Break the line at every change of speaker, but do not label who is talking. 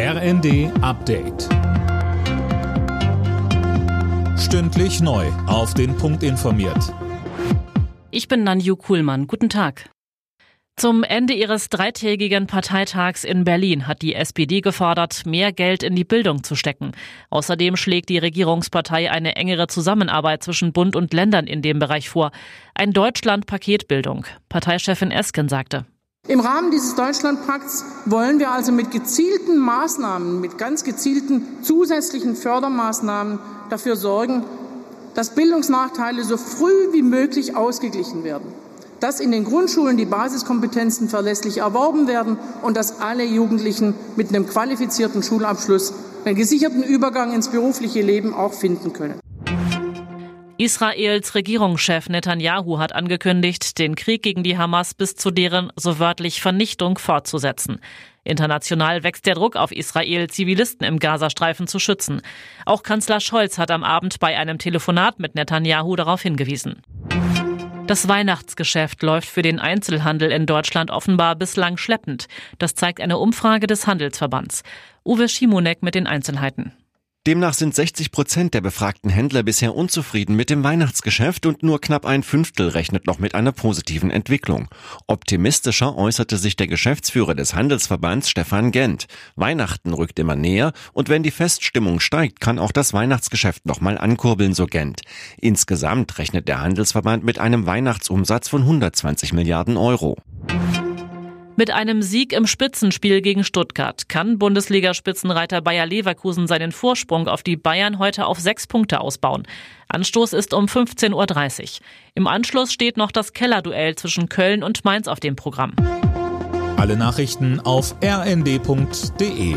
RND Update. Stündlich neu. Auf den Punkt informiert.
Ich bin Nanju Kuhlmann. Guten Tag. Zum Ende ihres dreitägigen Parteitags in Berlin hat die SPD gefordert, mehr Geld in die Bildung zu stecken. Außerdem schlägt die Regierungspartei eine engere Zusammenarbeit zwischen Bund und Ländern in dem Bereich vor. Ein Deutschland-Paket Bildung. Parteichefin Esken sagte.
Im Rahmen dieses Deutschlandpakts wollen wir also mit gezielten Maßnahmen, mit ganz gezielten zusätzlichen Fördermaßnahmen dafür sorgen, dass Bildungsnachteile so früh wie möglich ausgeglichen werden, dass in den Grundschulen die Basiskompetenzen verlässlich erworben werden und dass alle Jugendlichen mit einem qualifizierten Schulabschluss einen gesicherten Übergang ins berufliche Leben auch finden können.
Israels Regierungschef Netanyahu hat angekündigt, den Krieg gegen die Hamas bis zu deren so wörtlich Vernichtung fortzusetzen. International wächst der Druck auf Israel, Zivilisten im Gazastreifen zu schützen. Auch Kanzler Scholz hat am Abend bei einem Telefonat mit Netanyahu darauf hingewiesen. Das Weihnachtsgeschäft läuft für den Einzelhandel in Deutschland offenbar bislang schleppend. Das zeigt eine Umfrage des Handelsverbands. Uwe Schimonek mit den Einzelheiten.
Demnach sind 60 Prozent der befragten Händler bisher unzufrieden mit dem Weihnachtsgeschäft und nur knapp ein Fünftel rechnet noch mit einer positiven Entwicklung. Optimistischer äußerte sich der Geschäftsführer des Handelsverbands Stefan Gent. Weihnachten rückt immer näher und wenn die Feststimmung steigt, kann auch das Weihnachtsgeschäft nochmal ankurbeln, so Gent. Insgesamt rechnet der Handelsverband mit einem Weihnachtsumsatz von 120 Milliarden Euro.
Mit einem Sieg im Spitzenspiel gegen Stuttgart kann Bundesliga-Spitzenreiter Bayer Leverkusen seinen Vorsprung auf die Bayern heute auf sechs Punkte ausbauen. Anstoß ist um 15.30 Uhr. Im Anschluss steht noch das Kellerduell zwischen Köln und Mainz auf dem Programm.
Alle Nachrichten auf rnd.de